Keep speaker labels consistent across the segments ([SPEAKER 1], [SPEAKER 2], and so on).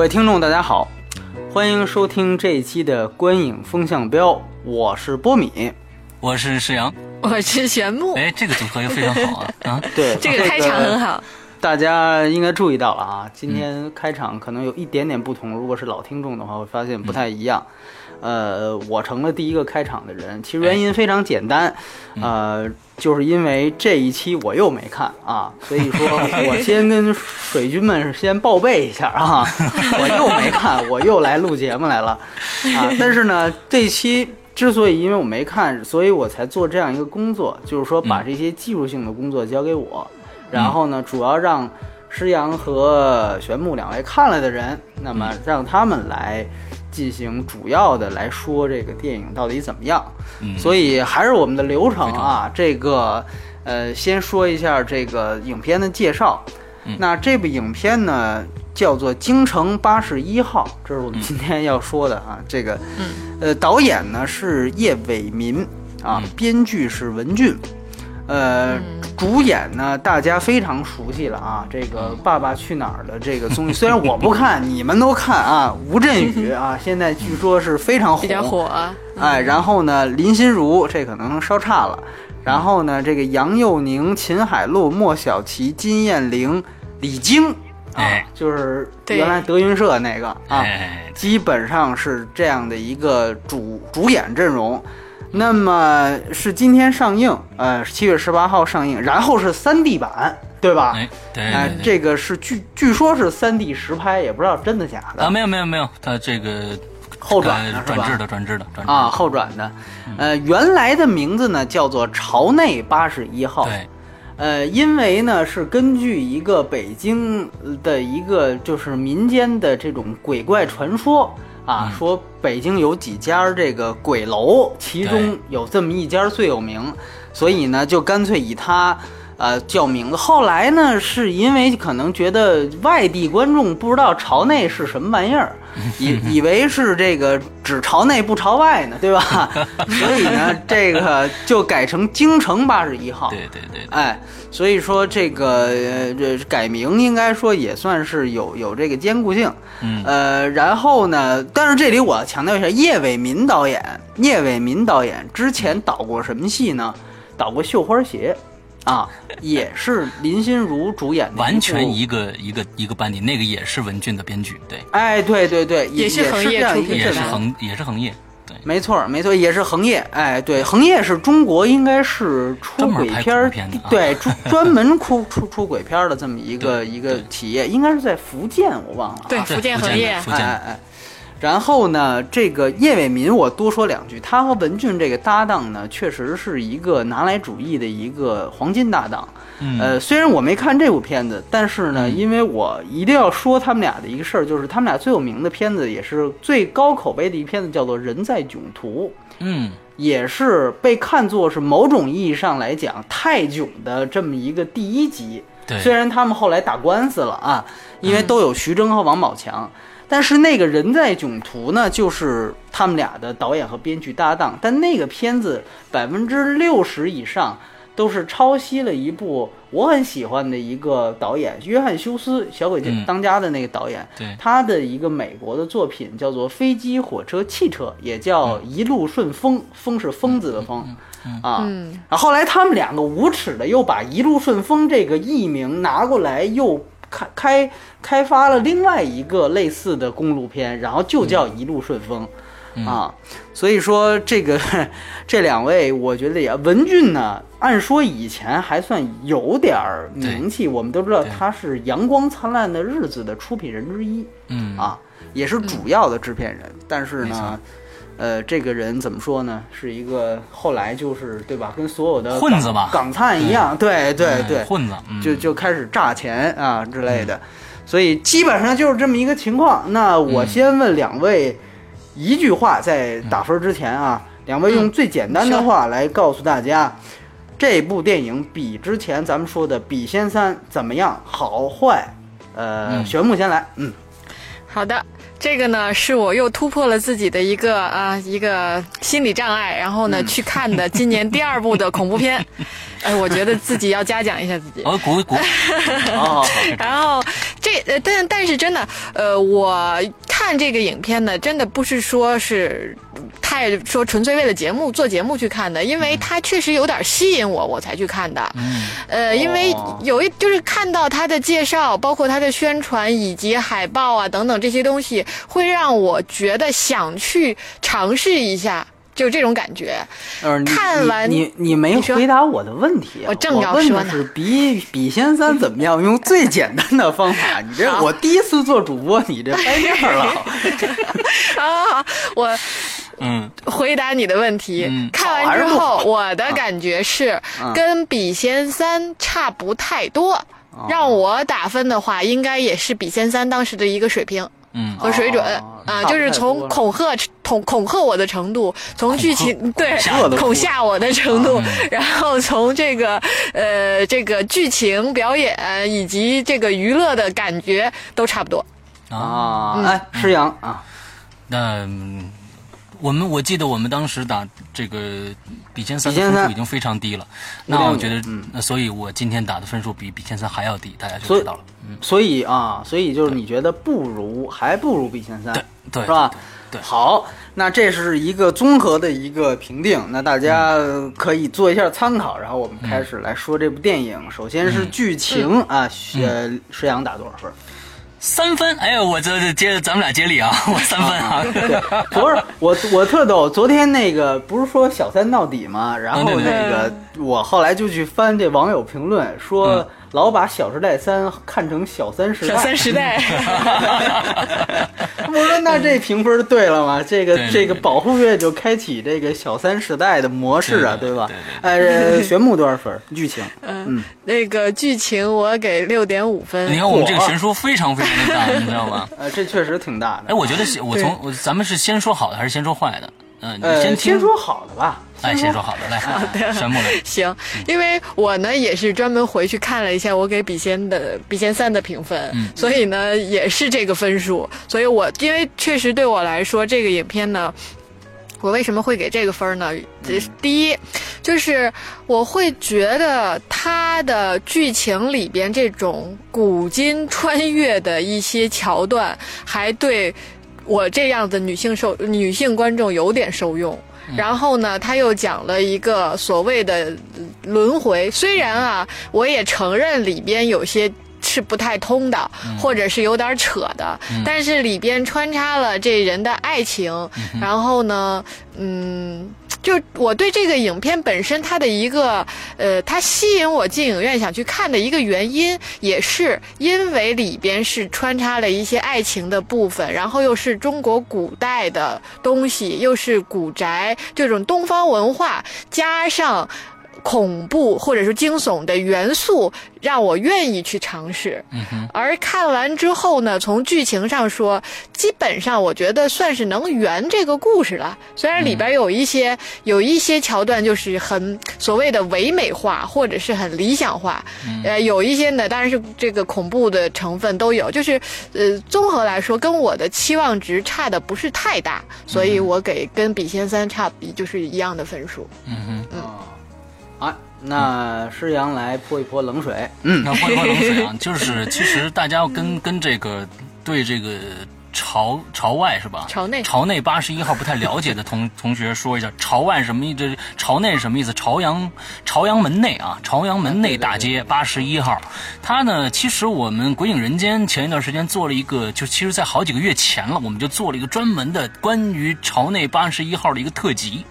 [SPEAKER 1] 各位听众，大家好，欢迎收听这一期的观影风向标，我是波米。
[SPEAKER 2] 我是石阳，
[SPEAKER 3] 我是玄木。
[SPEAKER 2] 哎，这个组合又非常好啊！啊，
[SPEAKER 1] 对，
[SPEAKER 3] 这个开场很好。
[SPEAKER 1] 大家应该注意到了啊，今天开场可能有一点点不同。如果是老听众的话，会发现不太一样。呃，我成了第一个开场的人，其实原因非常简单，呃，就是因为这一期我又没看啊，所以说我先跟水军们先报备一下啊，我又没看，我又来录节目来了啊。但是呢，这期之所以因为我没看，所以我才做这样一个工作，就是说把这些技术性的工作交给我，然后呢，主要让施阳和玄木两位看了的人，那么让他们来。进行主要的来说，这个电影到底怎么样？
[SPEAKER 2] 嗯，
[SPEAKER 1] 所以还是我们的流程啊。这个，呃，先说一下这个影片的介绍。那这部影片呢，叫做《京城八十一号》，这是我们今天要说的啊。这个，呃，导演呢是叶伟民啊，编剧是文俊。呃，主演呢，大家非常熟悉了啊，这个《爸爸去哪儿》的这个综艺，虽然我不看，你们都看啊。吴镇宇啊，现在据说是非常火，
[SPEAKER 3] 比较火。
[SPEAKER 1] 哎，然后呢，林心如这可能稍差了。然后呢，这个杨佑宁、秦海璐、莫小琪、金燕玲、李菁啊，就是原来德云社那个啊，基本上是这样的一个主主演阵容。那么是今天上映，呃，七月十八号上映，然后是三 D 版，对吧？
[SPEAKER 2] 哎，对，
[SPEAKER 1] 这个是据据说是三 D 实拍，也不知道真的假的
[SPEAKER 2] 啊。没有没有没有，它这个
[SPEAKER 1] 后转的
[SPEAKER 2] 转制的转制的
[SPEAKER 1] 啊，后转的。呃，原来的名字呢叫做朝内八十一号，
[SPEAKER 2] 对，
[SPEAKER 1] 呃，因为呢是根据一个北京的一个就是民间的这种鬼怪传说。啊，说北京有几家这个鬼楼，其中有这么一家最有名，所以呢，就干脆以它。呃，叫名字。后来呢，是因为可能觉得外地观众不知道朝内是什么玩意儿，以以为是这个只朝内不朝外呢，对吧？所以呢，这个就改成京城八十一号。
[SPEAKER 2] 对对对。
[SPEAKER 1] 哎，所以说这个这改名应该说也算是有有这个兼顾性。
[SPEAKER 2] 嗯。
[SPEAKER 1] 呃，然后呢，但是这里我要强调一下，叶伟民导演，叶伟民导演之前导过什么戏呢？导过《绣花鞋》。啊，也是林心如主演的，
[SPEAKER 2] 完全一个一个一个班底，那个也是文俊的编剧，对，
[SPEAKER 1] 哎，对对对，也
[SPEAKER 3] 是
[SPEAKER 1] 横
[SPEAKER 3] 业出品，
[SPEAKER 2] 也是横也是横业，对，
[SPEAKER 1] 没错没错，也是恒业，哎，对，恒业是中国应该是出
[SPEAKER 2] 轨
[SPEAKER 1] 片儿，对，专专门出出出轨片的这么一个一个企业，应该是在福建，我忘了，
[SPEAKER 3] 对，福建恒业，
[SPEAKER 1] 哎哎。然后呢，这个叶伟民，我多说两句。他和文俊这个搭档呢，确实是一个拿来主义的一个黄金搭档。呃，虽然我没看这部片子，但是呢，因为我一定要说他们俩的一个事儿，就是他们俩最有名的片子，也是最高口碑的一片子，叫做《人在囧途》。
[SPEAKER 2] 嗯，
[SPEAKER 1] 也是被看作是某种意义上来讲泰囧的这么一个第一集。
[SPEAKER 2] 对，
[SPEAKER 1] 虽然他们后来打官司了啊，因为都有徐峥和王宝强。但是那个人在囧途呢，就是他们俩的导演和编剧搭档。但那个片子百分之六十以上都是抄袭了一部我很喜欢的一个导演约翰休斯《小鬼当家》的那个导演，他的一个美国的作品叫做《飞机、火车、汽车》，也叫《一路顺风》，风是疯子的疯啊。然后后来他们两个无耻的又把《一路顺风》这个艺名拿过来又。开开开发了另外一个类似的公路片，然后就叫《一路顺风》，啊，所以说这个 这两位，我觉得也文俊呢，按说以前还算有点名气，我们都知道他是《阳光灿烂的日子》的出品人之一，
[SPEAKER 2] 嗯。
[SPEAKER 1] 啊，也是主要的制片人，但是呢。呃，这个人怎么说呢？是一个后来就是对吧？跟所有的
[SPEAKER 2] 混子吧，
[SPEAKER 1] 港灿一样，对对对，
[SPEAKER 2] 混子，
[SPEAKER 1] 就就开始诈钱啊之类的。所以基本上就是这么一个情况。那我先问两位一句话，在打分之前啊，两位用最简单的话来告诉大家，这部电影比之前咱们说的《笔仙三》怎么样，好坏？呃，
[SPEAKER 4] 嗯
[SPEAKER 1] 玄木先来，嗯，
[SPEAKER 3] 好的，这个呢是我又突破了自己的一个啊一个心理障碍，然后呢、去看的今年第二部的恐怖片。哎，我觉得自己要嘉奖一下自己。
[SPEAKER 4] 哦，鼓鼓，
[SPEAKER 1] 哦，
[SPEAKER 3] 然后这呃，但但是真的，呃，我看这个影片呢，真的不是说是太说纯粹为了节目做节目去看的，因为它确实有点吸引我，我才去看的。
[SPEAKER 4] 嗯
[SPEAKER 3] 呃，因为
[SPEAKER 1] 哦
[SPEAKER 3] 有一就是看到它的介绍，包括它的宣传以及海报啊等等这些东西，会让我觉得想去尝试一下，就这种感觉。
[SPEAKER 1] 呃，你
[SPEAKER 3] 看完
[SPEAKER 1] 你你你没回答我的问题啊，
[SPEAKER 3] 我正要说呢
[SPEAKER 1] 比比仙三怎么样？用最简单的方法，你这我第一次做主播，你这掰面儿了。
[SPEAKER 3] 啊，我
[SPEAKER 4] 嗯
[SPEAKER 3] 回答你的问题。
[SPEAKER 4] 嗯
[SPEAKER 3] 看完之后，我的感觉是
[SPEAKER 1] 嗯
[SPEAKER 3] 跟《笔仙三》差不太多。
[SPEAKER 1] 哦
[SPEAKER 3] 让我打分的话，应该也是《笔仙三》当时的一个水平
[SPEAKER 4] 嗯。
[SPEAKER 3] 和水准、
[SPEAKER 1] 哦
[SPEAKER 3] 啊，就是从恐吓恐恐吓我的程度，从剧情对恐吓我的程
[SPEAKER 1] 嗯
[SPEAKER 3] 度，然后从这个呃这个剧情表演以及这个娱乐的感觉都差不多。
[SPEAKER 4] 啊，
[SPEAKER 1] 嗯，哎，施阳啊，
[SPEAKER 4] 那嗯我们我记得我们当时打这个比前三的分数已经非常低了，那我觉得
[SPEAKER 1] 嗯，
[SPEAKER 4] 那所以我今天打的分数比比前三还要低，大家就知道了。嗯，
[SPEAKER 1] 所以啊，所以就是你觉得不如，还不如比前三，
[SPEAKER 4] 对对，
[SPEAKER 1] 是吧？
[SPEAKER 4] 对对
[SPEAKER 1] 好，那这是一个综合的一个评定，那大家可以做一下参考。然后我们开始来说这部电影。首先是剧情啊，呃，施阳打多少分？
[SPEAKER 4] 三分，哎呀，我这这接咱们俩接力啊，我三分啊。
[SPEAKER 1] 对，不是我我特逗，昨天那个不是说小三到底吗？然后那个我后来就去翻这网友评论，说
[SPEAKER 4] 嗯
[SPEAKER 1] 老把《小时代三》看成《小三时代》。
[SPEAKER 3] 小三时代，
[SPEAKER 1] 我说那这评分对了吗？这个这个保护月就开启这个小三时代的模式啊，
[SPEAKER 4] 对对
[SPEAKER 1] 吧？呃，玄木多少分？剧情
[SPEAKER 3] 嗯，那个剧情我给六点五分。
[SPEAKER 4] 你看我们这个悬殊非常非常的大，你知道吗？
[SPEAKER 1] 呃，这确实挺大的。
[SPEAKER 4] 哎，我觉得我从我咱们是先说好的还是先说坏的？嗯，先听。
[SPEAKER 1] 先说好的吧。
[SPEAKER 4] 哎，先说好的，来。
[SPEAKER 3] 行，因为我呢也是专门回去看了一下我给笔仙的笔仙三的评分，
[SPEAKER 4] 嗯
[SPEAKER 3] 所以呢也是这个分数，所以我因为确实对我来说这个影片呢。我为什么会给这个分呢？这是第一，就是我会觉得它的剧情里边这种古今穿越的一些桥段，还对我这样的女性受女性观众有点受用。然后呢，他又讲了一个所谓的轮回。虽然啊，我也承认里边有些是不太通的，或者是有点扯的，但是里边穿插了这人的爱情，然后呢，嗯。就我对这个影片本身它的一个呃，它吸引我进影院想去看的一个原因，也是因为里边是穿插了一些爱情的部分，然后又是中国古代的东西，又是古宅这种东方文化，加上。恐怖或者是惊悚的元素，让我愿意去尝试。
[SPEAKER 4] 嗯，
[SPEAKER 3] 而看完之后呢，从剧情上说，基本上我觉得算是能圆这个故事了。虽然里边有一些、有一些桥段就是很所谓的唯美化，或者是很理想化，呃，有一些呢当然是这个恐怖的成分都有。就是呃，综合来说，跟我的期望值差的不是太大，所以我给跟笔仙三差比就是一样的分数。
[SPEAKER 4] 嗯哼。
[SPEAKER 1] 啊，那施阳来泼一泼冷水。嗯，
[SPEAKER 4] 那泼一泼冷水啊，就是其实大家要跟跟这个对这个朝朝外是吧？
[SPEAKER 3] 朝内
[SPEAKER 4] 朝内八十一号不太了解的同 同学说一下，朝外什么意思？朝内是什么意思？朝阳朝阳门内啊，朝阳门内大街八十一号。它呢，其实我们鬼影人间前一段时间做了一个，就其实在好几个月前了，我们就做了一个专门的关于朝内八十一号的一个特辑。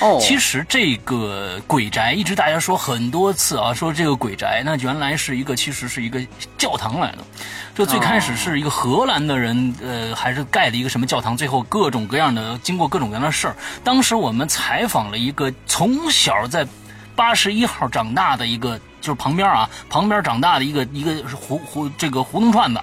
[SPEAKER 1] 哦，
[SPEAKER 4] 其实这个鬼宅一直大家说很多次啊，说这个鬼宅那原来是一个其实是一个教堂来的，就最开始是一个荷兰的人，呃，还是盖的一个什么教堂，最后各种各样的经过各种各样的事儿。当时我们采访了一个从小在八十一号长大的一个，就是旁边啊，旁边长大的一个一个胡胡这个胡同串子。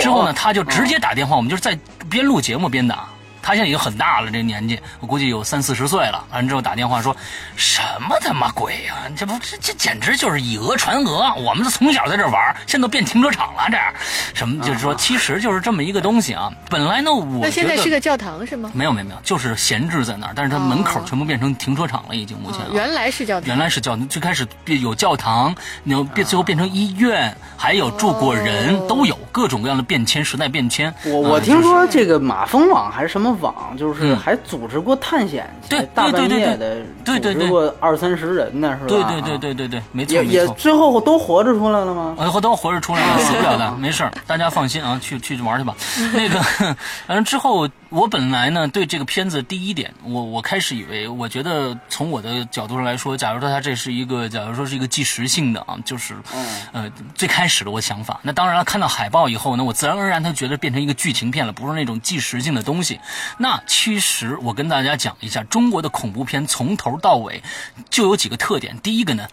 [SPEAKER 4] 之后呢，他就直接打电话，我们就是在边录节目边打。他现在已经很大了，这年纪我估计有三四十岁了。完了之后打电话说，什么他妈鬼呀、这不这这简直就是以讹传讹！我们是从小在这玩，现在都变停车场了，这样什么就是说，其实就是这么一个东西啊。本来呢，我
[SPEAKER 3] 那现在
[SPEAKER 4] 觉得
[SPEAKER 3] 是个教堂是吗？
[SPEAKER 4] 没有没有没有，就是闲置在那儿，但是它门口全部变成停车场了，已经目前啊。
[SPEAKER 3] 原来是教堂，
[SPEAKER 4] 原来是教堂，最开始变有教堂，然后变最后变成医院，还有住过人，都有各种各样的变迁，时代变迁。
[SPEAKER 1] 我我
[SPEAKER 4] 啊
[SPEAKER 1] 听说这个马蜂网还是什么网，就是
[SPEAKER 4] 嗯
[SPEAKER 1] 还组织过探险，
[SPEAKER 4] 对
[SPEAKER 1] 大半夜的
[SPEAKER 4] 对对对
[SPEAKER 1] 组织过二三十人呢，是吧？
[SPEAKER 4] 对对对
[SPEAKER 1] 啊，
[SPEAKER 4] 对对对，没错
[SPEAKER 1] 也
[SPEAKER 4] 没错。
[SPEAKER 1] 也最后都活着出来了吗？
[SPEAKER 4] 呃，都活着出来了，死不了的，没事儿，大家放心啊，去去玩去吧。那个，反正之后我本来呢对这个片子第一点，我我开始以为，我觉得从我的角度上来说，假如说它这是一个，假如说是一个纪实性的啊，就是，呃，最开始的我想法。那当然了，看到海报以后呢，我自然而然它觉得变成一个剧情片了，不是那种纪实性的东西。那其实我跟大家讲一下，中国的恐怖片从头到尾就有几个特点。第一个呢。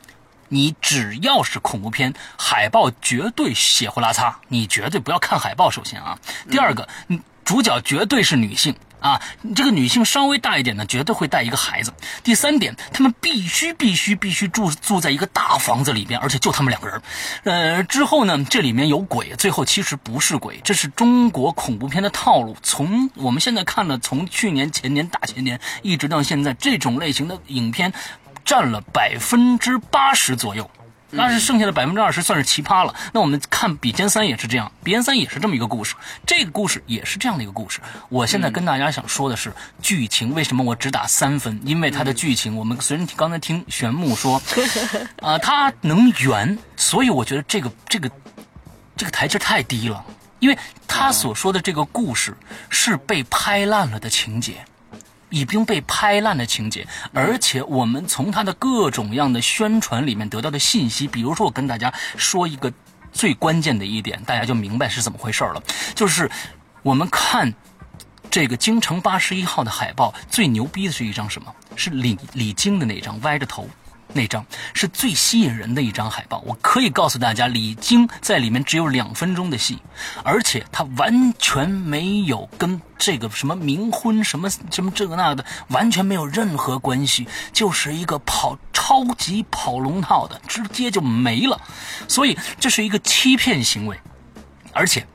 [SPEAKER 4] 你只要是恐怖片，海报绝对血呼拉擦，你绝对不要看海报。首先啊，第二个，嗯主角绝对是女性啊，这个女性稍微大一点呢，绝对会带一个孩子。第三点，他们必须必须必须住住在一个大房子里边，而且就他们两个人。呃，之后呢，这里面有鬼，最后其实不是鬼，这是中国恐怖片的套路。从我们现在看了，从去年、前年、大前年一直到现在，这种类型的影片占了百分之八十左右。那是剩下的百分之二十算是奇葩了。那我们看《笔尖三》也是这样，《笔尖三》也是这么一个故事，这个故事也是这样的一个故事。我现在跟大家想说的是，剧情为什么我只打三分？因为它的剧情，我们虽然刚才听玄木说，啊、它能圆，所以我觉得这个这个这个台阶太低了，因为他所说的这个故事是被拍烂了的情节。已经被拍烂的情节，而且我们从他的各种样的宣传里面得到的信息，比如说我跟大家说一个最关键的一点，大家就明白是怎么回事了。就是我们看这个京城八十一号的海报，最牛逼的是一张什么？是李李菁的那张歪着头。那张是最吸引人的一张海报，我可以告诉大家，李菁在里面只有两分钟的戏，而且他完全没有跟这个什么冥婚什么什么这个那的完全没有任何关系，就是一个跑超级跑龙套的，直接就没了，所以这是一个欺骗行为，而且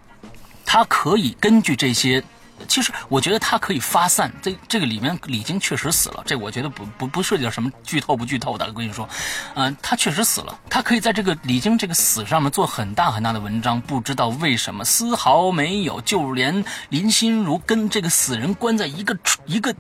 [SPEAKER 4] 他可以根据这些。其实我觉得他可以发散，这这个里面李菁确实死了，这我觉得不不不涉及到什么剧透不剧透的，我跟你说，嗯、他确实死了，他可以在这个李菁这个死上面做很大很大的文章，不知道为什么丝毫没有，就连林心如跟这个死人关在一个一个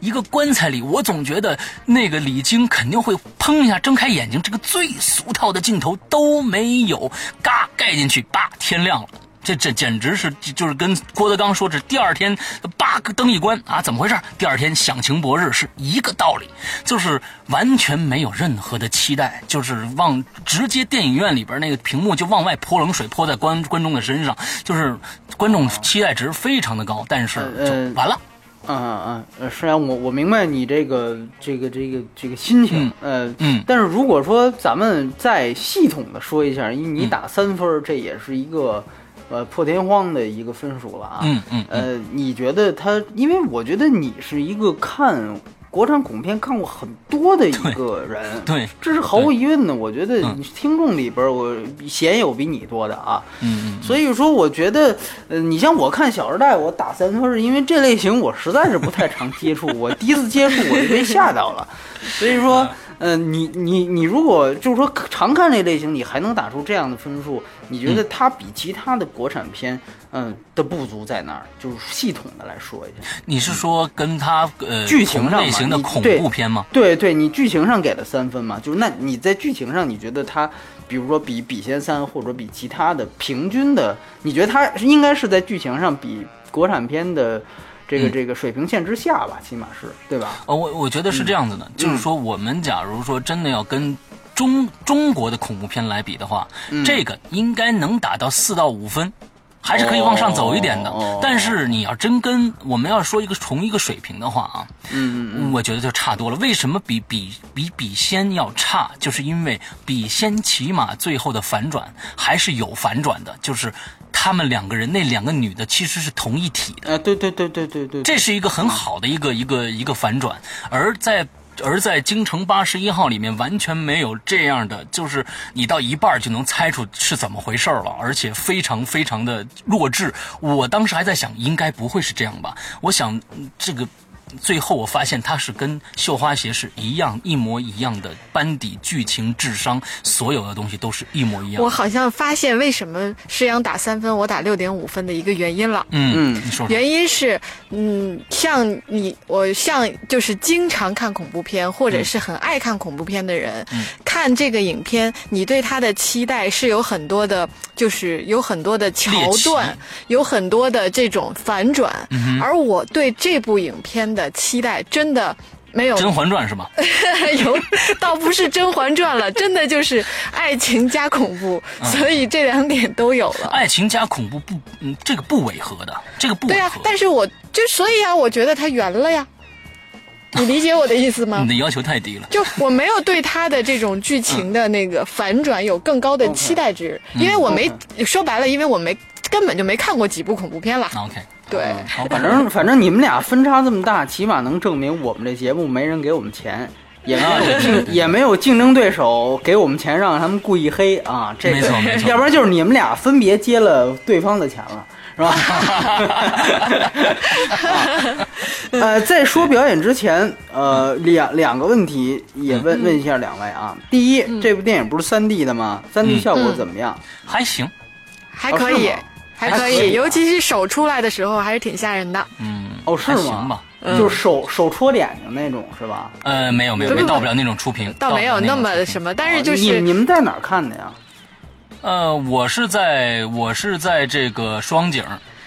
[SPEAKER 4] 一个棺材里，我总觉得那个李菁肯定会砰一下睁开眼睛，这个最俗套的镜头都没有，嘎盖进去，叭天亮了。这这简直是就是跟郭德纲说这第二天八个灯一关啊，怎么回事？第二天响晴博日是一个道理，就是完全没有任何的期待，就是往直接电影院里边那个屏幕就往外泼冷水，泼在观观众的身上，就是观众期待值非常的高，但是
[SPEAKER 1] 呃
[SPEAKER 4] 就完了。
[SPEAKER 1] 嗯嗯嗯，是啊，我我明白你这个这个这个这个心情，呃
[SPEAKER 4] 嗯
[SPEAKER 1] 但是如果说咱们再系统的说一下，因为你
[SPEAKER 4] 嗯
[SPEAKER 1] 打三分，这也是一个呃破天荒的一个分数了啊，
[SPEAKER 4] 嗯嗯嗯
[SPEAKER 1] 呃，你觉得他？因为我觉得你是一个看国产恐怖片看过很多的一个人，
[SPEAKER 4] 对
[SPEAKER 1] 这是毫无疑问的。我觉得
[SPEAKER 4] 嗯
[SPEAKER 1] 听众里边，我鲜有比你多的啊，
[SPEAKER 4] 嗯嗯，
[SPEAKER 1] 所以说，我觉得，呃，你像我看《小时代》，我打三分是，因为这类型我实在是不太常接触，我第一次接触我就被吓到了。所以说，呃，你你你如果就是说常看这类型，你还能打出这样的分数，你觉得它比其他的国产片，嗯、的不足在哪儿？就是系统的来说一下。
[SPEAKER 4] 你是说跟它呃
[SPEAKER 1] 剧情上
[SPEAKER 4] 类型的恐怖片吗？
[SPEAKER 1] 对对，你剧情上给了三分嘛，就是那你在剧情上，你觉得它，比如说比《笔仙三》或者比其他的平均的，你觉得它应该是在剧情上比国产片的这个
[SPEAKER 4] 嗯
[SPEAKER 1] 这个水平线之下吧，起码是对吧？
[SPEAKER 4] 呃，我我觉得是这样子的，就是说，我们假如说真的要跟中中国的恐怖片来比的话，这个应该能打到四到五分，还是可以往上走一点的。但是你要真跟我们要说一个同一个水平的话啊，
[SPEAKER 1] 嗯嗯
[SPEAKER 4] 我觉得就差多了。为什么比比比比仙要差？就是因为比仙起码最后的反转还是有反转的，就是他们两个人那两个女的其实是同一体的。
[SPEAKER 1] 啊，对对对对对对，
[SPEAKER 4] 这是一个很好的一个一个一个反转，而在。而在京城八十一号里面完全没有这样的，就是你到一半就能猜出是怎么回事了，而且非常非常的弱智。我当时还在想，应该不会是这样吧？我想嗯这个。最后我发现它是跟《绣花鞋》是一样一模一样的班底、剧情、智商，所有的东西都是一模一样。
[SPEAKER 3] 我好像发现为什么施阳打三分，我打六点五分的一个原因了。
[SPEAKER 4] 嗯
[SPEAKER 1] 嗯
[SPEAKER 4] 你说说。
[SPEAKER 3] 原因是，嗯，像你，我像就是经常看恐怖片或者是很爱看恐怖片的人，看这个影片，你对它的期待是有很多的，就是有很多的桥段，有很多的这种反转，而我对这部影片的期待真的。没有《
[SPEAKER 4] 甄嬛传》是吗？
[SPEAKER 3] 有，倒不是《甄嬛传》了，真的就是爱情加恐怖，所以这两点都有了。
[SPEAKER 4] 爱情加恐怖不，嗯，这个不违和的，这个不违
[SPEAKER 3] 对呀、
[SPEAKER 4] 和。
[SPEAKER 3] 但是我就所以啊，我觉得它圆了呀。你理解我的意思吗
[SPEAKER 4] 你？的要求太低了。
[SPEAKER 3] 就我没有对他的这种剧情的那个反转有更高的期待值，因为我没说白了，因为我没根本就没看过几部恐怖片了。
[SPEAKER 4] OK，
[SPEAKER 3] 对，
[SPEAKER 4] 好，
[SPEAKER 1] 反正反正你们俩分差这么大，起码能证明我们这节目没人给我们钱，也没
[SPEAKER 4] 啊
[SPEAKER 1] 有 竞也没有竞争对手给我们钱让他们故意黑啊。这个
[SPEAKER 4] 没错没错
[SPEAKER 1] 要不然就是你们俩分别接了对方的钱了。是吧？啊呃，在说表演之前，呃，两两个问题也问问一下两位啊。第一，这部电影不是三 D 的吗？三 D 效果怎么样？
[SPEAKER 4] 还行，
[SPEAKER 3] 还可以还可
[SPEAKER 1] 以
[SPEAKER 3] 以，尤其是手出来的时候还是挺吓人的。
[SPEAKER 4] 嗯，
[SPEAKER 1] 哦，是吗
[SPEAKER 4] 吧？？
[SPEAKER 1] 就是手手戳眼睛那种是吧？
[SPEAKER 4] 呃，没有没有，没到不了那种出屏，
[SPEAKER 3] 倒没有那么什么，但是就是
[SPEAKER 1] 你们在哪儿看的呀？
[SPEAKER 4] 呃，我是在我是在这个双井，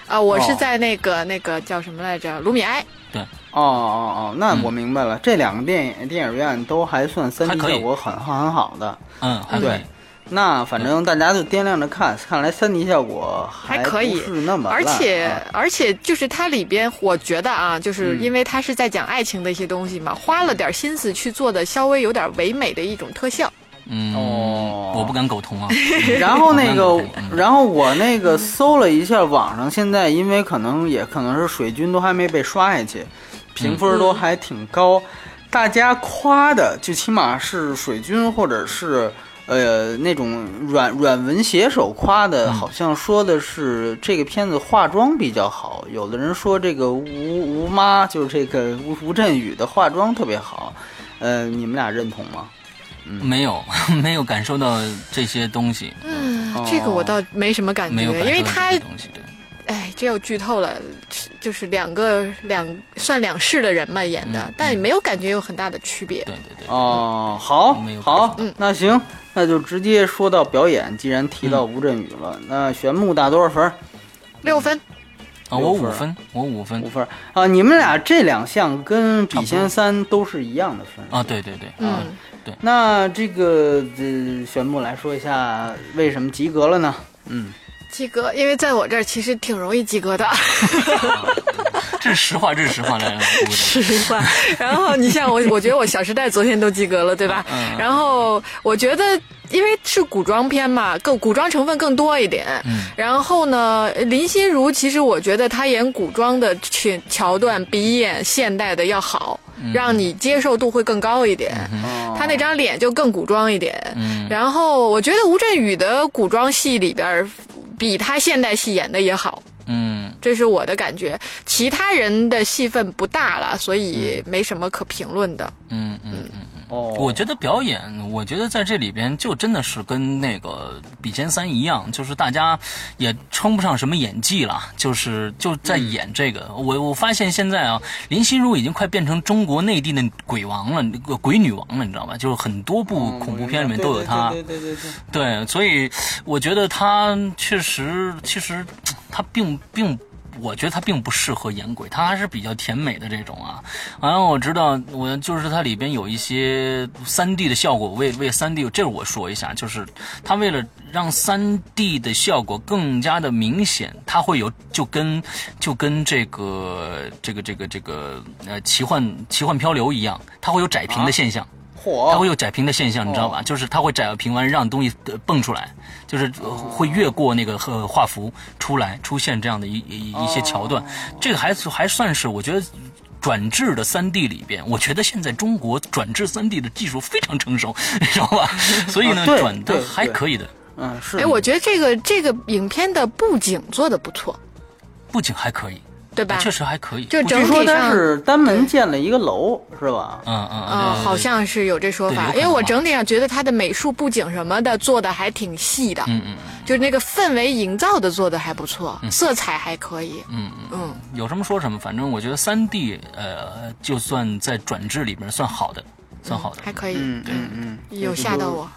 [SPEAKER 3] 啊，我是
[SPEAKER 1] 哦
[SPEAKER 3] 在那个那个叫什么来着，卢米埃。
[SPEAKER 4] 对，
[SPEAKER 1] 哦哦哦，那我明白了，这两个电影电影院都还算三
[SPEAKER 4] 还
[SPEAKER 1] D
[SPEAKER 4] 可以
[SPEAKER 1] 效果很很好的。
[SPEAKER 4] 嗯，还可以
[SPEAKER 1] 对。那反正大家就掂量着看，看来三 D 效果
[SPEAKER 3] 还可以
[SPEAKER 1] 是那么烂
[SPEAKER 3] 而且、
[SPEAKER 1] 啊
[SPEAKER 3] 而且就是它里边，我觉得啊，就是
[SPEAKER 1] 嗯
[SPEAKER 3] 因为它是在讲爱情的一些东西嘛，花了点心思去做的稍微有点唯美的一种特效。
[SPEAKER 4] 嗯，
[SPEAKER 1] 哦
[SPEAKER 4] 我不敢苟同啊。
[SPEAKER 1] 然后那个然后我那个搜了一下网上，现在因为可能也可能是水军都还没被刷下去，评分都还挺高，大家夸的就起码是水军或者是。呃，那种软软文写手夸的，好像说的是这个片子化妆比较好。有的人说这个吴吴妈就是这个吴吴镇宇的化妆特别好。呃，你们俩认同吗？
[SPEAKER 4] 没有没有感受到这些东西，
[SPEAKER 3] 嗯，
[SPEAKER 1] 哦
[SPEAKER 3] 这个我倒没什么感觉，
[SPEAKER 4] 没有感受到这
[SPEAKER 3] 因为它
[SPEAKER 4] 些东西，对。
[SPEAKER 3] 哎，这又剧透了，就是两个两算两世的人嘛演的，
[SPEAKER 4] 嗯
[SPEAKER 3] 但也没有感觉有很大的区别。
[SPEAKER 4] 对对对，
[SPEAKER 1] 哦，好好
[SPEAKER 3] 嗯，
[SPEAKER 1] 那行，那就直接说到表演。既然提到吴镇宇了，那玄牧打多少分？
[SPEAKER 3] 六分，
[SPEAKER 4] 啊，我五分，我五分
[SPEAKER 1] 五分啊！你们俩这两项跟笔仙三都是一样的分。
[SPEAKER 4] 啊，对对对，
[SPEAKER 3] 嗯，对
[SPEAKER 1] 那这个呃，玄牧来说一下为什么及格了呢？嗯，
[SPEAKER 3] 及格，因为在我这儿其实挺容易及格的。
[SPEAKER 4] 这是实话，这是实话，来来，来鼓鼓掌
[SPEAKER 3] 实话。然后你像我，我觉得我《小时代》昨天都及格了，对吧？
[SPEAKER 4] 嗯
[SPEAKER 3] 然后我觉得，因为是古装片嘛，更古装成分更多一点。
[SPEAKER 4] 嗯。
[SPEAKER 3] 然后呢，林心如其实我觉得她演古装的桥桥段比演现代的要好，让你接受度会更高一点。
[SPEAKER 1] 哦
[SPEAKER 3] 她那张脸就更古装一点。
[SPEAKER 4] 嗯
[SPEAKER 3] 然后我觉得吴镇宇的古装戏里边儿，比他现代戏演的也好。
[SPEAKER 4] 嗯
[SPEAKER 3] 这是我的感觉，其他人的戏份不大了，所以没什么可评论的。
[SPEAKER 4] 嗯嗯嗯。
[SPEAKER 1] 哦，
[SPEAKER 4] 我觉得表演，我觉得在这里边就真的是跟那个《比肩三》一样，就是大家也称不上什么演技了，就是就在演这个。我我发现现在啊，林心如已经快变成中国内地的鬼王了，那个鬼女王了，你知道吧？就是很多部恐怖片里面都有她。
[SPEAKER 1] 对对对对对对。
[SPEAKER 4] 对，所以我觉得她确实，其实她并并我觉得它并不适合演鬼，它还是比较甜美的这种啊。完了，我知道我就是它里边有一些三 D 的效果，为为三 D，这个我说一下，就是它为了让三 D 的效果更加的明显，它会有就跟就跟这个这个这个这个呃奇幻奇幻漂流一样，它会有窄屏的现象。
[SPEAKER 1] 嚯，
[SPEAKER 4] 它会有窄屏的现象，你知道吧？就是它会窄屏完让东西呃蹦出来，就是呃会越过那个呃画幅出来，出现这样的一一一些桥段。这个还还算是我觉得转制的三 D 里边，我觉得现在中国转制三 D 的技术非常成熟，你知道吧？所以呢，
[SPEAKER 1] 啊
[SPEAKER 4] 转的还可以的，
[SPEAKER 1] 嗯，是。
[SPEAKER 3] 哎，我觉得这个这个影片的布景做的不错，
[SPEAKER 4] 布景还可以，
[SPEAKER 3] 对吧？
[SPEAKER 4] 确实还可以。
[SPEAKER 3] 就整
[SPEAKER 1] 据说他
[SPEAKER 3] 体上。
[SPEAKER 1] 是单门建了一个楼，是吧？
[SPEAKER 4] 嗯嗯
[SPEAKER 3] 啊、
[SPEAKER 4] 嗯，对
[SPEAKER 3] 好。像是有这说法，因为我整体上觉得它的美术布景什么的做的还挺细的，
[SPEAKER 4] 嗯嗯
[SPEAKER 3] 就是那个氛围营造的做的还不错，色彩还可以，
[SPEAKER 4] 嗯嗯，
[SPEAKER 3] 嗯，
[SPEAKER 4] 有什么说什么，反正我觉得三 D 呃，就算在转制里边算好的，算好的。
[SPEAKER 3] 还可以，
[SPEAKER 1] 嗯嗯嗯，
[SPEAKER 3] 有吓到我。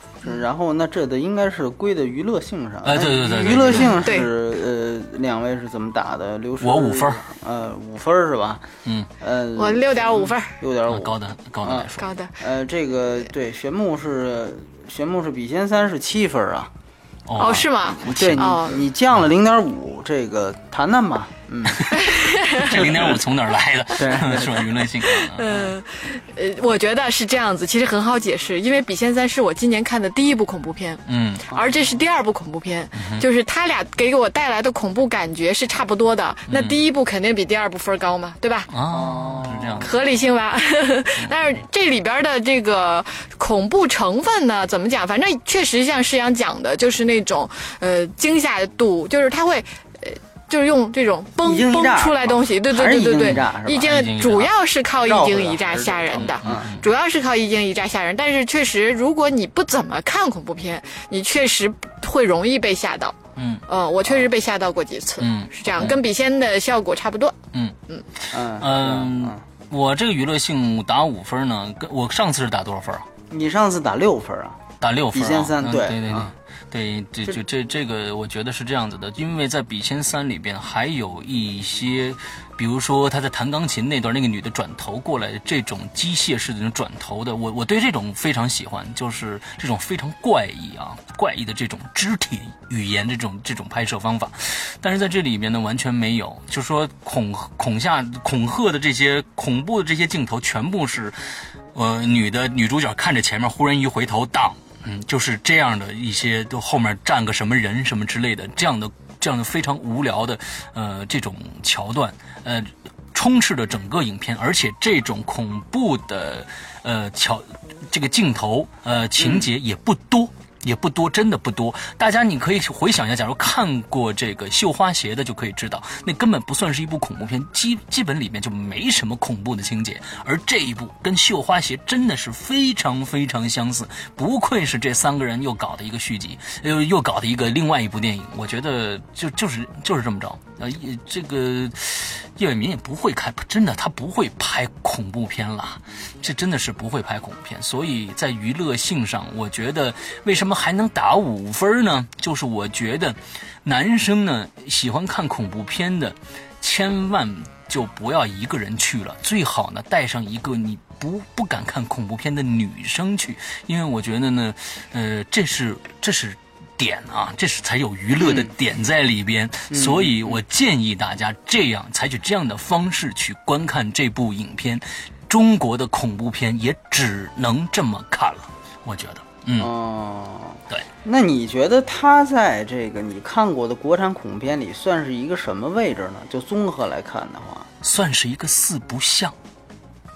[SPEAKER 1] 然后那这的应该是归的娱乐性上。
[SPEAKER 4] 哎对对对对
[SPEAKER 1] 娱乐性
[SPEAKER 3] 对
[SPEAKER 1] 是呃，两位是怎么打的？刘
[SPEAKER 4] 我五分儿
[SPEAKER 1] 呃，五分儿是吧？
[SPEAKER 4] 嗯，
[SPEAKER 1] 呃，
[SPEAKER 3] 我六点五分儿，
[SPEAKER 1] 六点五，
[SPEAKER 4] 啊高的高的来说，
[SPEAKER 3] 高的。
[SPEAKER 1] 呃，这个对，玄牧是玄牧是笔仙三是七分啊。
[SPEAKER 3] 哦，是吗？
[SPEAKER 1] 对你
[SPEAKER 3] 哦
[SPEAKER 1] 你降了零点五，这个谈谈吧。嗯，
[SPEAKER 4] 这零点五从哪儿来的？
[SPEAKER 1] 对
[SPEAKER 4] 是吧？娱乐性。
[SPEAKER 3] 嗯，呃，我觉得是这样子，其实很好解释，因为《笔仙三》是我今年看的第一部恐怖片，
[SPEAKER 4] 嗯
[SPEAKER 3] 而这是第二部恐怖片，就是他俩给我带来的恐怖感觉是差不多的。那第一部肯定比第二部分高嘛，对吧？
[SPEAKER 4] 哦，是这样。
[SPEAKER 3] 合理性吧，但是这里边的这个恐怖成分呢，怎么讲？反正确实像施阳讲的，就是那种呃惊吓度，就是他会呃。就是用这种嘣嘣出来东西，对对对对对
[SPEAKER 1] 一惊
[SPEAKER 3] 主要是靠一惊一乍吓人的，
[SPEAKER 1] 嗯
[SPEAKER 3] 主要是靠一惊一乍吓人。但是确实，如果你不怎么看恐怖片，你确实会容易被吓到。
[SPEAKER 4] 嗯
[SPEAKER 3] 嗯，我确实被吓到过几次，
[SPEAKER 4] 嗯
[SPEAKER 3] 是这样，跟笔仙的效果差不多。
[SPEAKER 4] 嗯
[SPEAKER 1] 嗯
[SPEAKER 4] 嗯，我这个娱乐性打五分呢，跟我上次是打多少分啊？
[SPEAKER 1] 你上次打六分啊？
[SPEAKER 4] 打六分、啊。
[SPEAKER 1] 笔仙三对
[SPEAKER 4] 嗯对对对
[SPEAKER 1] 啊。
[SPEAKER 4] 对，这就这这个，我觉得是这样子的，因为在《笔仙三》里边还有一些，比如说他在弹钢琴那段，那个女的转头过来，这种机械式的那种转头的，我我对这种非常喜欢，就是这种非常怪异啊，怪异的这种肢体语言这种这种拍摄方法，但是在这里面呢完全没有，就说恐恐吓恐吓的这些恐怖的这些镜头全部是，呃，女的女主角看着前面，忽然一回头，当。嗯，就是这样的一些，都后面站个什么人什么之类的，这样的这样的非常无聊的，呃，这种桥段，呃，充斥着整个影片，而且这种恐怖的，呃，桥这个镜头，呃，情节也不多。也不多，真的不多。大家你可以回想一下，假如看过这个《绣花鞋》的，就可以知道，那根本不算是一部恐怖片，基基本里面就没什么恐怖的情节。而这一部跟《绣花鞋》真的是非常非常相似，不愧是这三个人又搞的一个续集，又又搞的一个另外一部电影。我觉得就就是就是这么着。呃，这个叶伟民也不会开，真的他不会拍恐怖片了，这真的是不会拍恐怖片。所以在娱乐性上，我觉得为什么还能打五分呢？就是我觉得男生呢喜欢看恐怖片的，千万就不要一个人去了，最好呢带上一个你不不敢看恐怖片的女生去，因为我觉得呢，呃，这是这是。点啊，这是才有娱乐的点在里边，所以我建议大家这样采取这样的方式去观看这部影片。中国的恐怖片也只能这么看了，我觉得，嗯，
[SPEAKER 1] 哦，
[SPEAKER 4] 对。
[SPEAKER 1] 那你觉得他在这个你看过的国产恐怖片里算是一个什么位置呢？就综合来看的话，
[SPEAKER 4] 算是一个四不像。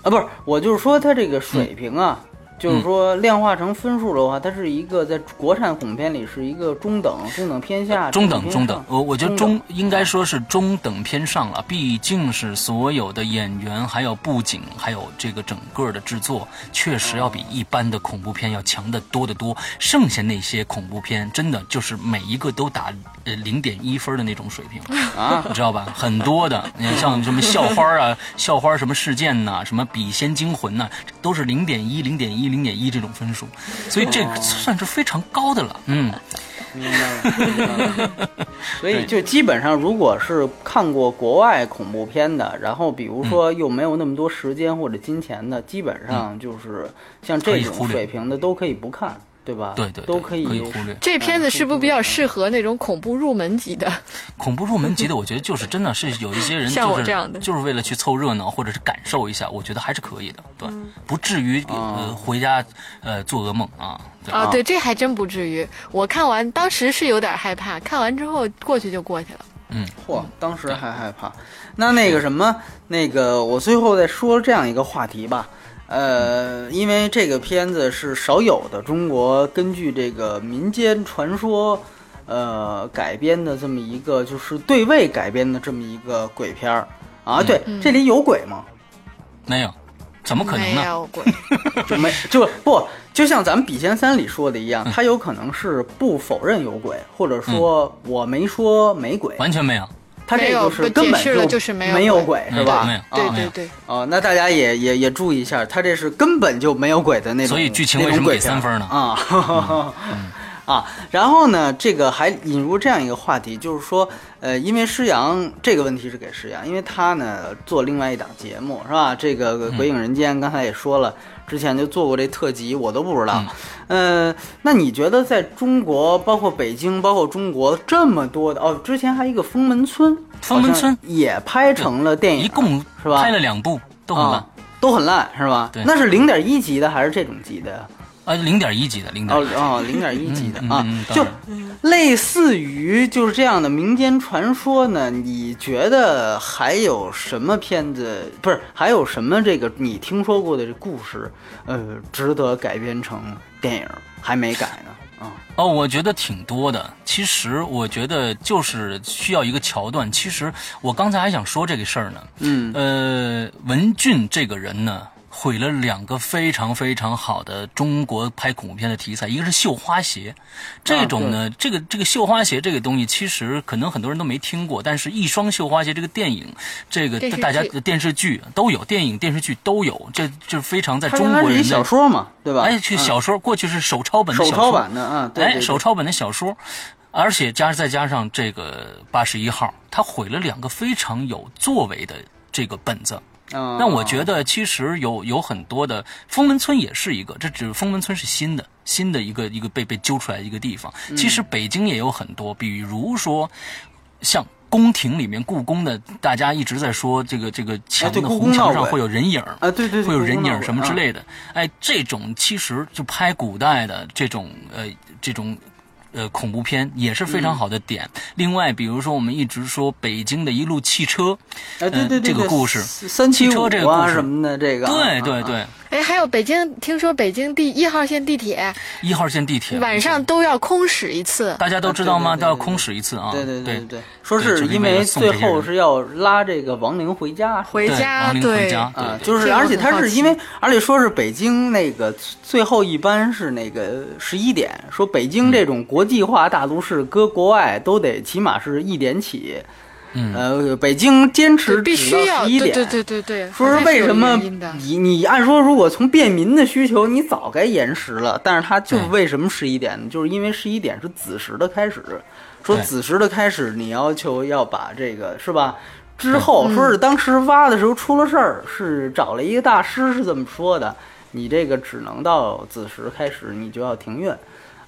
[SPEAKER 1] 啊，不是，我就是说他这个水平啊，就是说量化成分数的话，它是一个在国产恐怖片里是一个中等、中等偏下、
[SPEAKER 4] 中等中等，我我觉得
[SPEAKER 1] 中
[SPEAKER 4] 中应该说是中等偏上了，毕竟是所有的演员、还有布景、还有这个整个的制作，确实要比一般的恐怖片要强得多得多。剩下那些恐怖片，真的就是每一个都打呃零点一分的那种水平
[SPEAKER 1] 啊
[SPEAKER 4] 你知道吧？很多的，你看像什么校花啊、校花什么事件呐、什么笔仙惊魂呐、都是零点一、零点一、零点一这种分数，所以这个算是非常高的了。嗯。
[SPEAKER 1] 明白了，明白。所以就基本上，如果是看过国外恐怖片的，然后比如说又没有那么多时间或者金钱的，基本上就是像这种水平的都可以不看，对吧？
[SPEAKER 4] 对对对
[SPEAKER 1] 都可以
[SPEAKER 4] 可以忽略
[SPEAKER 3] 这片子是不是比较适合那种恐怖入门级的？
[SPEAKER 4] 恐怖入门级的，我觉得就是真的是有一些人
[SPEAKER 3] 像
[SPEAKER 4] 就是
[SPEAKER 3] 我这样的
[SPEAKER 4] 就是为了去凑热闹或者是感受一下，我觉得还是可以的，对，
[SPEAKER 3] 嗯
[SPEAKER 4] 不至于呃
[SPEAKER 1] 哦
[SPEAKER 4] 回家呃做噩梦啊。对
[SPEAKER 3] 啊，对，这还真不至于。我看完当时是有点害怕，看完之后过去就过去了。
[SPEAKER 1] 嗯嚯，当时还害怕。那那个什么，那个我最后再说这样一个话题吧。呃，因为这个片子是少有的中国根据这个民间传说，呃改编的这么一个，就是对位改编的这么一个鬼片儿。啊。对，这里有鬼吗？
[SPEAKER 4] 没有，怎么可能呢？
[SPEAKER 3] 没有鬼，
[SPEAKER 1] 就没就不就像咱们《笔仙三》里说的一样，他有可能是不否认有鬼，或者说我没说没鬼，
[SPEAKER 4] 完全没有，
[SPEAKER 1] 他这
[SPEAKER 3] 个
[SPEAKER 1] 就是根本
[SPEAKER 3] 就是没有
[SPEAKER 1] 没有
[SPEAKER 3] 鬼
[SPEAKER 1] 鬼是吧？
[SPEAKER 4] 没有
[SPEAKER 1] 啊
[SPEAKER 3] 对对对，
[SPEAKER 1] 哦，那大家也也也注意一下，他这是根本就没有鬼的那种。
[SPEAKER 4] 所以剧情为什么给三分呢
[SPEAKER 1] 啊？啊，然后呢，这个还引入这样一个话题，就是说，呃，因为施阳这个问题是给施阳，因为他呢做另外一档节目是吧？这个《鬼影人间》刚才也说了，之前就做过这特辑，我都不知道。呃，那你觉得在中国，包括北京，包括中国这么多的哦，之前还有一个封门村，
[SPEAKER 4] 封门村
[SPEAKER 1] 也拍成了电影，
[SPEAKER 4] 一共
[SPEAKER 1] 是吧？
[SPEAKER 4] 拍了两部，都很烂
[SPEAKER 1] 啊，都很烂是吧？
[SPEAKER 4] 对
[SPEAKER 1] 那是零点一级的还是这种级的呀？
[SPEAKER 4] 啊，零点一级的，零点
[SPEAKER 1] 哦哦，零点一级的
[SPEAKER 4] 嗯
[SPEAKER 1] 啊，就类似于就是这样的民间传说呢。你觉得还有什么片子？不是，还有什么这个你听说过的这故事？呃，值得改编成电影还没改呢？啊、
[SPEAKER 4] 哦，我觉得挺多的。其实我觉得就是需要一个桥段。其实我刚才还想说这个事儿呢。
[SPEAKER 1] 嗯
[SPEAKER 4] 呃，文俊这个人呢，毁了两个非常非常好的中国拍恐怖片的题材，一个是绣花鞋，这种呢，这个这个绣花鞋这个东西，其实可能很多人都没听过，但是一双绣花鞋这个电影，这个大家的电视剧都有，电影电视剧都有，这这非常在中国人的
[SPEAKER 1] 小说嘛，对吧？
[SPEAKER 4] 哎，去
[SPEAKER 1] 嗯
[SPEAKER 4] 小说，过去是手抄本的
[SPEAKER 1] 手
[SPEAKER 4] 小说，
[SPEAKER 1] 抄版的啊，对对
[SPEAKER 4] 哎，手抄本的小说，而且加再加上这个八十一号，他毁了两个非常有作为的这个本子。
[SPEAKER 1] 嗯
[SPEAKER 4] 那我觉得其实有有很多的封门村也是一个，这只封门村是新的新的一个一个被被揪出来的一个地方。
[SPEAKER 1] 嗯
[SPEAKER 4] 其实北京也有很多，比如说像。宫廷里面，故宫的大家一直在说这个这个墙的红墙上会有人影儿
[SPEAKER 1] 啊，对对对，
[SPEAKER 4] 会有人影什么之类的。哎，这种其实就拍古代的这种呃这种。呃，恐怖片也是非常好的点。另外，比如说我们一直说北京的一路汽车，
[SPEAKER 1] 哎，对对对，
[SPEAKER 4] 这个故事
[SPEAKER 1] 三七
[SPEAKER 4] 汽车
[SPEAKER 1] 五
[SPEAKER 4] 这个故事
[SPEAKER 1] 啊什么的，这个
[SPEAKER 4] 对对对，
[SPEAKER 3] 哎，还有北京，听说北京第一号线地铁
[SPEAKER 4] 一号线地铁
[SPEAKER 3] 晚上都要空驶一次。
[SPEAKER 4] 大家都知道吗？
[SPEAKER 1] 啊对对对
[SPEAKER 4] 都要空驶一次啊。
[SPEAKER 1] 对对
[SPEAKER 4] 对
[SPEAKER 1] 对，说
[SPEAKER 4] 是
[SPEAKER 1] 因
[SPEAKER 4] 为
[SPEAKER 1] 最后是要拉这个亡灵回家，
[SPEAKER 3] 回家
[SPEAKER 4] 亡灵回
[SPEAKER 3] 对
[SPEAKER 4] 家
[SPEAKER 1] 啊，
[SPEAKER 4] 对
[SPEAKER 1] 就是而且他是因为，而且说是北京那个最后一班是那个十一点，说北京这种国际化大都市，搁国外都得起码是一点起，
[SPEAKER 4] 嗯
[SPEAKER 1] 呃，北京坚持
[SPEAKER 3] 对，必须要
[SPEAKER 1] 十一点，
[SPEAKER 3] 对对对对对。
[SPEAKER 1] 说是为什么你你按说如果从便民的需求，你早该延时了，但是他就是为什么十一点呢？就是因为十一点是子时的开始，说子时的开始，你要求要把这个是吧？之后说是当时挖的时候出了事儿，是找了一个大师是这么说的，你这个只能到子时开始，你就要停运。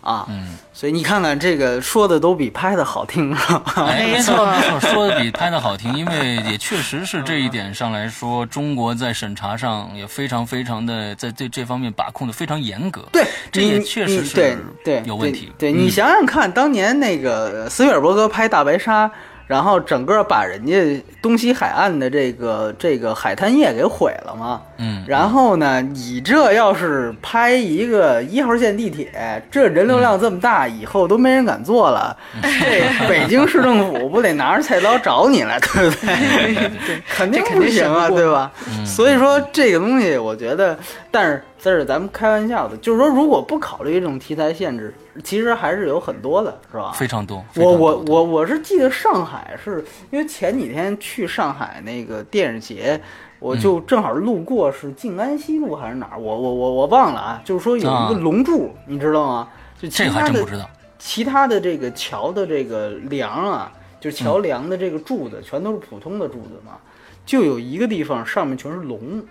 [SPEAKER 1] 啊，
[SPEAKER 4] 嗯，
[SPEAKER 1] 所以你看看这个说的都比拍的好听，是吧？
[SPEAKER 4] 哎，
[SPEAKER 3] 没
[SPEAKER 4] 没错。
[SPEAKER 3] 错。
[SPEAKER 4] 没错，说的比拍的好听，因为也确实是这一点上来说，中国在审查上也非常非常的在对这方面把控的非常严格。
[SPEAKER 1] 对，
[SPEAKER 4] 这也确实是
[SPEAKER 1] 对对
[SPEAKER 4] 有问题。
[SPEAKER 1] 对你想想看，当年那个斯皮尔伯格拍《大白鲨》，然后整个把人家东西海岸的这个这个海滩业给毁了嘛。
[SPEAKER 4] 嗯，
[SPEAKER 1] 然后呢，你这要是拍一个一号线地铁，这人流量这么大，以后都没人敢坐了。这北京市政府不得拿着菜刀找你来，对不对？肯定
[SPEAKER 3] 肯定
[SPEAKER 1] 不行啊，对吧？
[SPEAKER 4] 嗯
[SPEAKER 1] 所以说这个东西，我觉得，但是这是咱们开玩笑的，就是说，如果不考虑这种题材限制，其实还是有很多的，是吧？
[SPEAKER 4] 非常多。
[SPEAKER 1] 我
[SPEAKER 4] 常多
[SPEAKER 1] 我我我是记得上海是因为前几天去上海那个电影节，我
[SPEAKER 4] 嗯
[SPEAKER 1] 就正好路过是静安西路还是哪儿，我我我我忘了啊，就是说有一
[SPEAKER 4] 啊
[SPEAKER 1] 个龙柱，你知道吗？就其他的。其他的这个桥的这个梁啊，就是桥梁的这个柱子，全都是普通的柱子嘛，就有一个地方上面全是龙，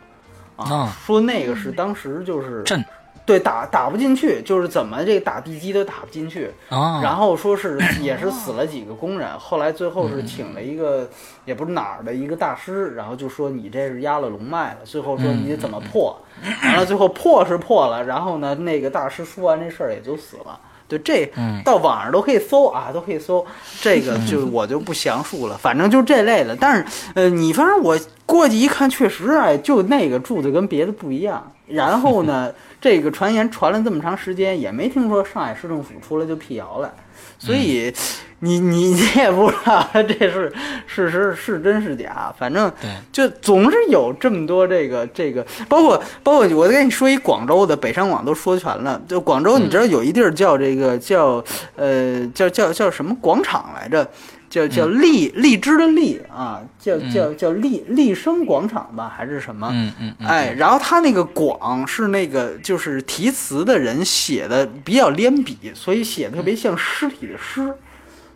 [SPEAKER 1] 啊，
[SPEAKER 4] 啊。
[SPEAKER 1] 说那个是当时就是
[SPEAKER 4] 震。
[SPEAKER 1] 对打打不进去，就是怎么这个打地基都打不进去，
[SPEAKER 4] 啊，
[SPEAKER 1] 然后说是 也是死了几个工人，后来最后是请了一个也不是哪儿的一个大师，然后就说你这是压了龙脉了，最后说你怎么破，完了最后破是破了，然后呢那个大师说完这事儿也就死了。对，这
[SPEAKER 4] 嗯
[SPEAKER 1] 到网上都可以搜啊，都可以搜，这个就我就不详述了，反正就这类的。但是呃，你反正我过去一看，确实哎，就那个柱子跟别的不一样。然后呢，这个传言传了这么长时间，也没听说上海市政府出来就辟谣了，所以你你你也不知道 这是事实是真是假，反正
[SPEAKER 4] 对
[SPEAKER 1] 就总是有这么多这个这个，包括包括我跟你说一广州的北上广都说全了，就广州你知道有一地儿叫这个叫呃叫叫叫什么广场来着？叫叫荔荔枝的荔啊，叫叫叫荔荔生广场吧，还是什么？
[SPEAKER 4] 嗯嗯嗯，
[SPEAKER 1] 哎，然后他那个“广”是那个就是题词的人写的比较连笔，所以写的特别像尸体的尸，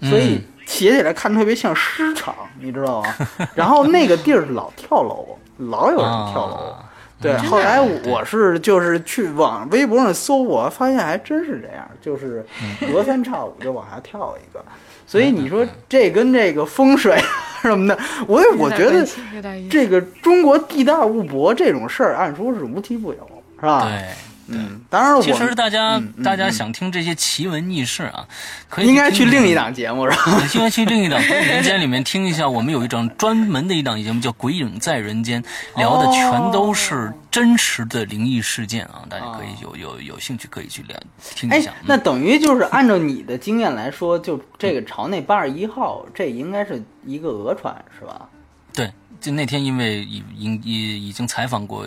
[SPEAKER 1] 所以写起来看特别像尸场，你知道吗？然后那个地儿老跳楼，老有人跳楼。
[SPEAKER 4] 啊
[SPEAKER 1] 对，后来我是就是去往微博上搜，我发现还真是这样，就是隔三差五就往下跳一个。所以你说这跟这个风水什么的，我我觉得。这个中国地大物博这种事儿，按说是无奇不有，是吧？
[SPEAKER 4] 对。
[SPEAKER 1] 嗯，当然了，
[SPEAKER 4] 其实大家、大家想听这些奇闻异事啊，可以
[SPEAKER 1] 应该去另一档节目，是吧？
[SPEAKER 4] 应该去另一档《鬼影人间》里面听一下，我们有一档专门的一档节目叫《鬼影在人间》，聊的全都是真实的灵异事件啊，大家可以有有有兴趣可以去聊听一
[SPEAKER 1] 哎
[SPEAKER 4] 下。，嗯
[SPEAKER 1] 那等于就是按照你的经验来说，就这个朝内八十一号，这应该是一个讹传，是吧？
[SPEAKER 4] 对，就那天因为已已已已经采访过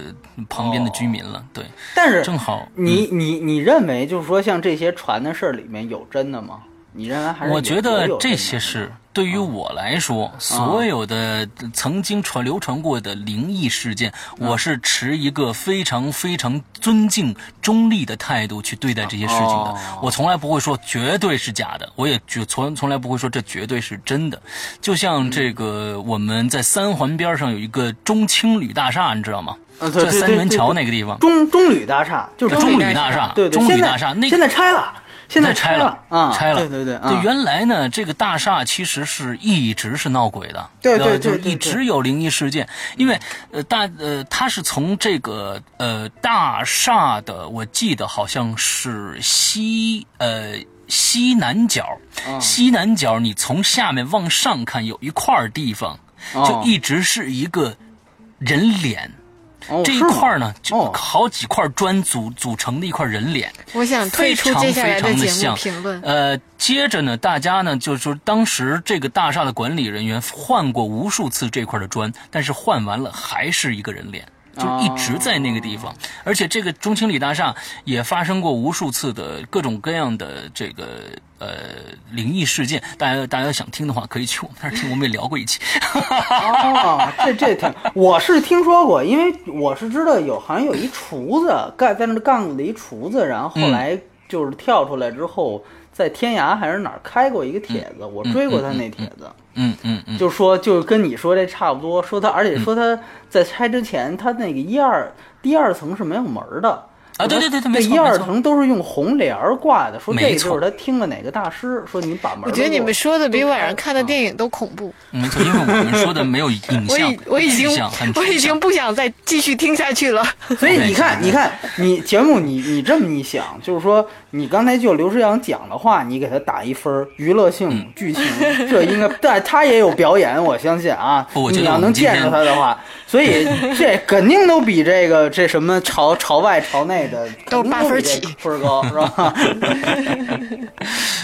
[SPEAKER 4] 旁边的居民了，对，
[SPEAKER 1] 但是
[SPEAKER 4] 正好
[SPEAKER 1] 你你你认为就是说像这些传的事儿里面有真的吗？你认为还是有
[SPEAKER 4] 我觉得这些事对于我来说，所有的曾经传流传过的灵异事件，我是持一个非常非常尊敬、中立的态度去对待这些事情的
[SPEAKER 1] 哦。
[SPEAKER 4] 我从来不会说绝对是假的，我也绝从从来不会说这绝对是真的。就像这个我们在三环边上有一个中青旅大厦，你知道吗？在三元桥那个地方。
[SPEAKER 1] 中中旅大厦，就是
[SPEAKER 4] 中
[SPEAKER 3] 旅
[SPEAKER 4] 大厦
[SPEAKER 1] 对对，
[SPEAKER 4] 中旅大厦那
[SPEAKER 1] 现在拆了，现在
[SPEAKER 4] 拆
[SPEAKER 1] 了啊，
[SPEAKER 4] 拆了。
[SPEAKER 1] 对对对，
[SPEAKER 4] 原来呢，这个大厦其实是一直是闹鬼的，
[SPEAKER 1] 对对
[SPEAKER 4] 对就是一直有灵异事件。因为呃大呃，它是从这个呃大厦的，我记得好像是西呃。西南角，
[SPEAKER 1] 啊
[SPEAKER 4] 西南角，你从下面往上看，有一块地方，
[SPEAKER 1] 哦
[SPEAKER 4] 就一直是一个人脸。这一块儿呢，就
[SPEAKER 1] 哦
[SPEAKER 4] 好几块砖组组成的一块人脸。
[SPEAKER 3] 我想退出接下来的节目
[SPEAKER 4] 非常非常的像
[SPEAKER 3] 评论。
[SPEAKER 4] 呃，接着呢，大家呢就是说，当时这个大厦的管理人员换过无数次这块的砖，但是换完了还是一个人脸。就一直在那个地方，而且这个中青旅大厦也发生过无数次的各种各样的这个呃灵异事件。大家大家想听的话，可以去我们那儿听，我们也聊过一期。
[SPEAKER 1] 哦，这这挺，我是听说过，因为我是知道有好像有一厨子干在那杠子的一厨子，然后后来就是跳出来之后，在天涯还是哪儿开过一个帖子，我追过他那帖子，
[SPEAKER 4] 嗯嗯嗯嗯，
[SPEAKER 1] 就说就跟你说这差不多，说他而且说他在拆之前，他那个一二第二层是没有门儿的。
[SPEAKER 4] 啊对对对对
[SPEAKER 1] 这
[SPEAKER 4] 没错
[SPEAKER 1] 一二层都是用红帘儿挂的，说这就是他听了哪个大师说你把门儿
[SPEAKER 3] 我觉得你们说的比晚上看的。电影都恐怖。
[SPEAKER 4] 没错，因为我们说的没有影像
[SPEAKER 3] 我已，我已经我已经不想再继续听下去了。
[SPEAKER 1] 所以你看，你看，你节目你你这么一想，就是说，你刚才就刘诗阳讲的话，你给他打一分儿，娱乐性、
[SPEAKER 4] 嗯
[SPEAKER 1] 剧情，这应该，但他也有表演，我相信啊。
[SPEAKER 4] 不我觉得
[SPEAKER 1] 你要能见着他的话，所以这肯定都比这个这什么朝朝外朝内的
[SPEAKER 3] 都八分起
[SPEAKER 1] 分儿高，是吧？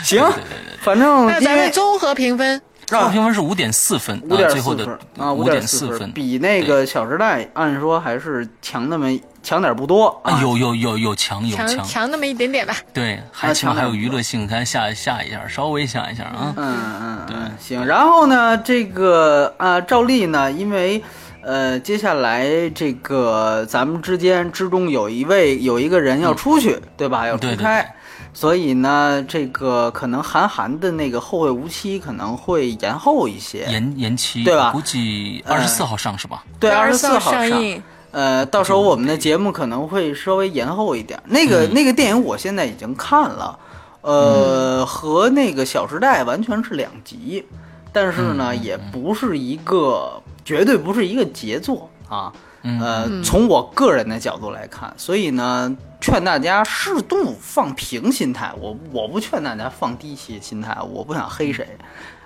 [SPEAKER 1] 行
[SPEAKER 4] 对对对，
[SPEAKER 1] 反正
[SPEAKER 3] 那咱们综合评分，
[SPEAKER 4] 综合评分是五点四分，
[SPEAKER 1] 五点
[SPEAKER 4] 啊，最后的
[SPEAKER 1] 四分啊，
[SPEAKER 4] 五
[SPEAKER 1] 点
[SPEAKER 4] 四分，
[SPEAKER 1] 比那个《小时代》按说还是强那么强点不多
[SPEAKER 4] 啊，有有有有强有
[SPEAKER 3] 强
[SPEAKER 4] 强，
[SPEAKER 3] 那么一点点吧。
[SPEAKER 4] 对，还强还有娱乐性，咱下下一下，稍微下一下啊。
[SPEAKER 1] 嗯嗯嗯，行。然后呢，这个啊，赵丽呢，因为呃，接下来这个咱们之间之中有一位有一个人要出去，对吧？要出
[SPEAKER 4] 对对
[SPEAKER 1] 差。所以呢，这个可能韩寒的那个《后会无期》可能会延后一些，
[SPEAKER 4] 延延期，
[SPEAKER 1] 对吧
[SPEAKER 4] 估计二十四号上是吧？
[SPEAKER 1] 对，二十
[SPEAKER 3] 四
[SPEAKER 1] 四号
[SPEAKER 3] 上映。
[SPEAKER 1] 呃，到时候我们的节目可能会稍微延后一点。那个、那个电影我现在已经看了，呃，和那个《小时代》完全是两集，但是呢，也不是一个，绝对不是一个杰作啊。呃，从我个人的角度来看，所以呢，劝大家适度放平心态。我我不劝大家放低些心态，我不想黑谁。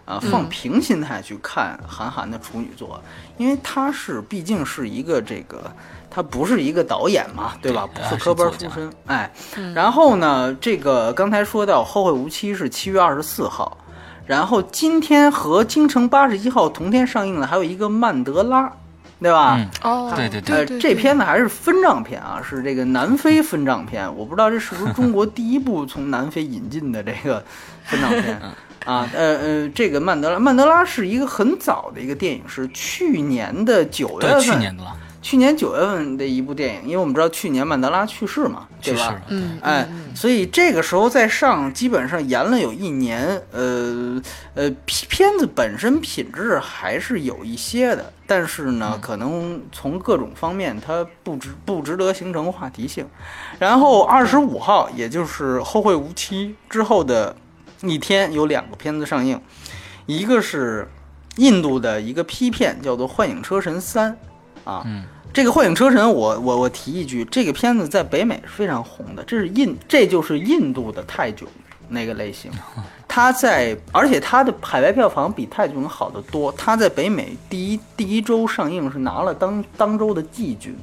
[SPEAKER 1] 啊，放平心态去看韩寒的处女作，因为他是毕竟是一个这个，他不是一个导演嘛，对吧？不是科班出身，哎。然后呢，这个刚才说到《后会无期》是七月二十四号，然后今天和《京城八十一号》同天上映的还有一个《曼德拉》，对吧？
[SPEAKER 4] 嗯
[SPEAKER 3] 哦，
[SPEAKER 4] 对对
[SPEAKER 1] 呃，
[SPEAKER 3] 对，
[SPEAKER 1] 这片子还是分账片啊，是这个南非分账片。我不知道这是不是中国第一部从南非引进的这个分账片啊？呃呃，这个曼德拉，曼德拉是一个很早的一个电影，是去年的九月，份，
[SPEAKER 4] 去年的了，
[SPEAKER 1] 去年九月份的一部电影，因为我们知道去年曼德拉去世嘛，对吧？
[SPEAKER 3] 嗯，
[SPEAKER 1] 哎，所以这个时候再上，基本上延了有一年。呃呃，片片子本身品质还是有一些的，但是呢，可能从各种方面它不值不值得形成话题性。然后二十五号，也就是《后会无期》之后的一天，有两个片子上映，一个是印度的一个批片，叫做《幻影车神三》啊。
[SPEAKER 4] 嗯
[SPEAKER 1] 这个《幻影车神》我，我我提一句，这个片子在北美是非常红的，这是印，这就是印度的泰囧那个类型。它在，而且它的海外票房比泰囧好得多。它在北美第一第一周上映是拿了当当周的季军，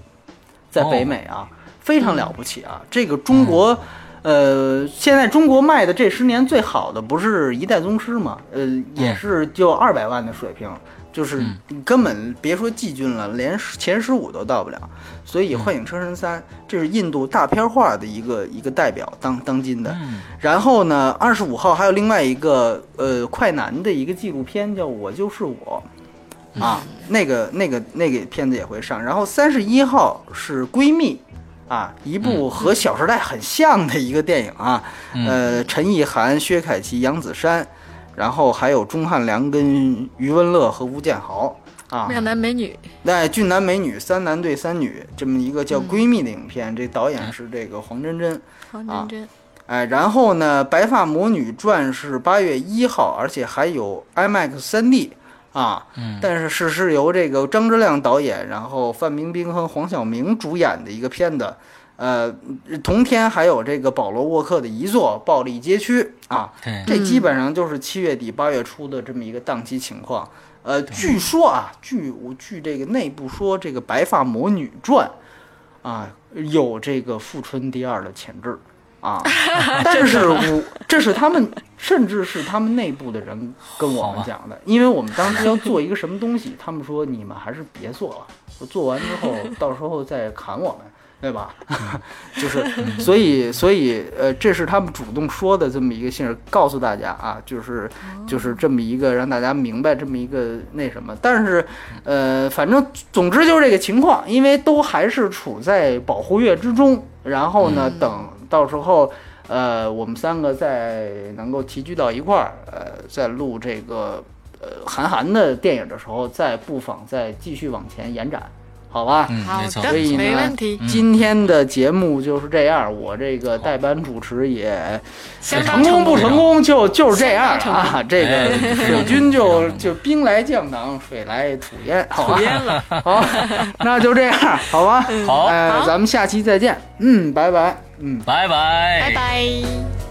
[SPEAKER 1] 在北美啊，非常了不起啊！这个中国。呃，现在中国卖的这十年最好的不是《一代宗师》吗？呃，也是就二百万的水平，就是你根本别说季军了，连前十五都到不了。所以《幻影车神三》这是印度大片化的一个一个代表，当当今的。
[SPEAKER 4] 嗯
[SPEAKER 1] 然后呢，二十五号还有另外一个呃快男的一个纪录片，叫《我就是我》啊，那个那个那个片子也会上。然后三十一号是闺蜜。啊，一部和《小时代》很像的一个电影啊，呃，陈意涵、薛凯琪、杨子姗，然后还有钟汉良跟余文乐和吴建豪。啊，
[SPEAKER 3] 靓男美女，
[SPEAKER 1] 那俊男美女三男对三女这么一个叫闺蜜的影片，这导演是这个黄真真，
[SPEAKER 3] 黄
[SPEAKER 1] 啊
[SPEAKER 3] 真。真，
[SPEAKER 1] 哎，然后呢，《白发魔女传》是八月一号，而且还有 IMAX 三 D 啊，
[SPEAKER 4] 嗯。
[SPEAKER 1] 但是是是由这个张之亮导演，然后范冰冰和黄晓明主演的一个片子。呃，同天还有这个保罗沃克的遗作《暴力街区》啊，这基本上就是七月底八月初的这么一个档期情况。呃，据说啊，据我据这个内部说，这个《白发魔女传》啊有这个富春第二的潜质啊，但是我这是他们甚至是他们内部的人跟我们讲的，因为我们当时要做一个什么东西，他们说你们还是别做了，做完之后到时候再砍我们。对吧？就是，所以，所以，呃，这是他们主动说的这么一个信儿，告诉大家啊，就是，就是这么一个让大家明白这么一个那什么。但是，呃，反正总之就是这个情况，因为都还是处在保护月之中。然后呢，等到时候，呃，我们三个再能够齐聚到一块儿，呃，再录这个呃韩寒的电影的时候，再不妨再继续往前延展，好吧？
[SPEAKER 4] 嗯，
[SPEAKER 1] 所以呢
[SPEAKER 3] 没问题，
[SPEAKER 1] 今天的节目就是这样，我这个代班主持也成功不成功就就是这样啊。这个
[SPEAKER 4] 哎
[SPEAKER 1] 水军就就兵来将挡，水来土掩，好吧
[SPEAKER 3] 土？淹了，
[SPEAKER 1] 好，那就这样，好吧？
[SPEAKER 4] 好
[SPEAKER 1] 哎，
[SPEAKER 3] 好
[SPEAKER 1] 咱们下期再见。嗯，拜拜。嗯。
[SPEAKER 4] 拜拜，
[SPEAKER 3] 拜拜。